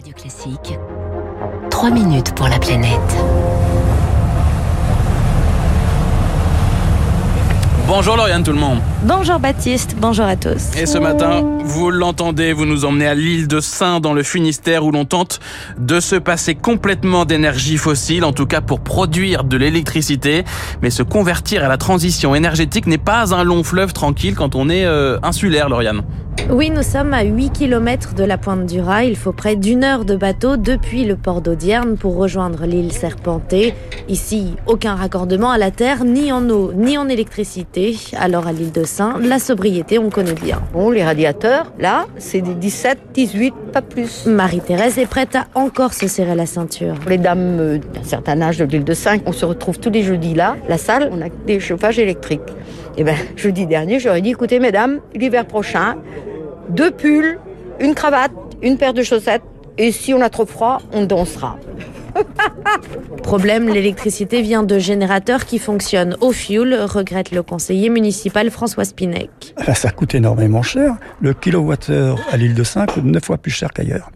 Radio Classique. 3 minutes pour la planète. Bonjour Lauriane tout le monde. Bonjour Baptiste, bonjour à tous. Et ce matin, vous l'entendez, vous nous emmenez à l'île de Saint dans le Finistère où l'on tente de se passer complètement d'énergie fossile, en tout cas pour produire de l'électricité. Mais se convertir à la transition énergétique n'est pas un long fleuve tranquille quand on est euh, insulaire, Lauriane. Oui, nous sommes à 8 km de la pointe du Raz. Il faut près d'une heure de bateau depuis le port d'Audierne pour rejoindre l'île Serpentée. Ici, aucun raccordement à la terre, ni en eau, ni en électricité. Alors à l'île de La sobriété, on connaît bien. Bon, les radiateurs, là, c'est des 17, 18, pas plus. Marie-Thérèse est prête à encore se serrer la ceinture. Les dames euh, d'un certain âge de l'île de Saint, on se retrouve tous les jeudis là. La salle, on a des chauffages électriques. Et ben, jeudi dernier, j'aurais dit, écoutez, mesdames, l'hiver prochain, deux pulls, une cravate, une paire de chaussettes, et si on a trop froid, on dansera. Problème, l'électricité vient de générateurs qui fonctionnent au fioul, regrette le conseiller municipal François Spinec. Ah, ça coûte énormément cher. Le kilowattheure à l'île de Saint coûte 9 fois plus cher qu'ailleurs.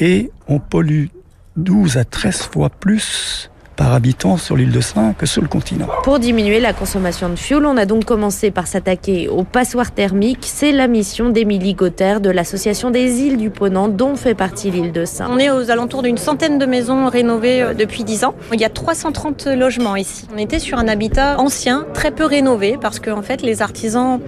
Et on pollue 12 à 13 fois plus par habitant sur l'île de Saint que sur le continent. Pour diminuer la consommation de fioul, on a donc commencé par s'attaquer aux passoires thermiques. C'est la mission d'Émilie Gauther de l'association des îles du Ponant dont fait partie l'île de Saint. On est aux alentours d'une centaine de maisons rénovées euh, depuis 10 ans. Il y a 330 logements ici. On était sur un habitat ancien, très peu rénové parce que en fait les artisans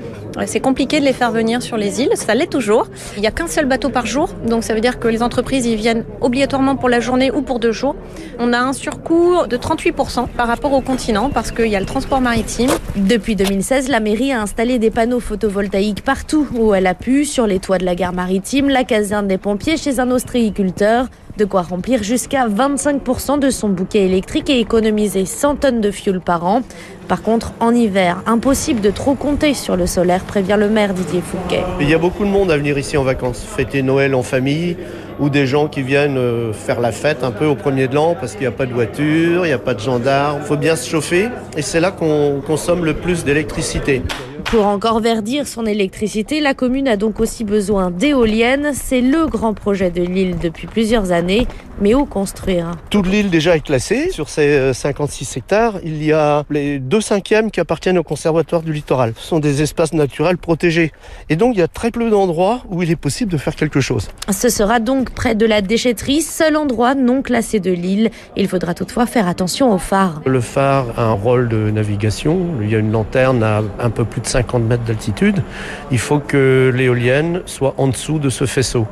c'est compliqué de les faire venir sur les îles, ça l'est toujours. Il n'y a qu'un seul bateau par jour, donc ça veut dire que les entreprises y viennent obligatoirement pour la journée ou pour deux jours. On a un surcoût de 38% par rapport au continent parce qu'il y a le transport maritime. Depuis 2016, la mairie a installé des panneaux photovoltaïques partout où elle a pu, sur les toits de la gare maritime, la caserne des pompiers, chez un ostréiculteur. De quoi remplir jusqu'à 25% de son bouquet électrique et économiser 100 tonnes de fioul par an. Par contre, en hiver, impossible de trop compter sur le solaire, prévient le maire Didier Fouquet. Il y a beaucoup de monde à venir ici en vacances, fêter Noël en famille, ou des gens qui viennent euh, faire la fête un peu au premier de l'an parce qu'il n'y a pas de voiture, il n'y a pas de gendarmes. Il faut bien se chauffer et c'est là qu'on consomme le plus d'électricité. Pour encore verdir son électricité, la commune a donc aussi besoin d'éoliennes. C'est le grand projet de l'île depuis plusieurs années, mais où construire? Toute l'île déjà est classée. Sur ces 56 hectares, il y a les deux cinquièmes qui appartiennent au conservatoire du littoral. Ce sont des espaces naturels protégés. Et donc il y a très peu d'endroits où il est possible de faire quelque chose. Ce sera donc près de la déchetterie, seul endroit non classé de l'île. Il faudra toutefois faire attention au phare. Le phare a un rôle de navigation. Il y a une lanterne à un peu plus de 50 mètres d'altitude. Il faut que l'éolienne soit en dessous de ce faisceau.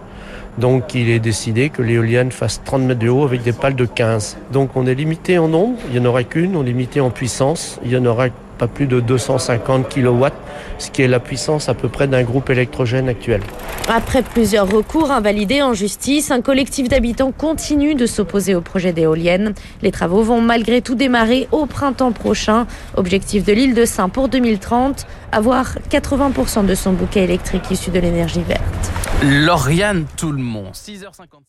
Donc il est décidé que l'éolienne fasse 30 mètres de haut avec des pales de 15. Donc on est limité en nombre, il n'y en aura qu'une, on est limité en puissance, il y en aura pas plus de 250 kW, ce qui est la puissance à peu près d'un groupe électrogène actuel. Après plusieurs recours invalidés en justice, un collectif d'habitants continue de s'opposer au projet d'éoliennes. Les travaux vont malgré tout démarrer au printemps prochain. Objectif de l'île de Saint pour 2030, avoir 80% de son bouquet électrique issu de l'énergie verte. Lauriane tout le monde, 6h57.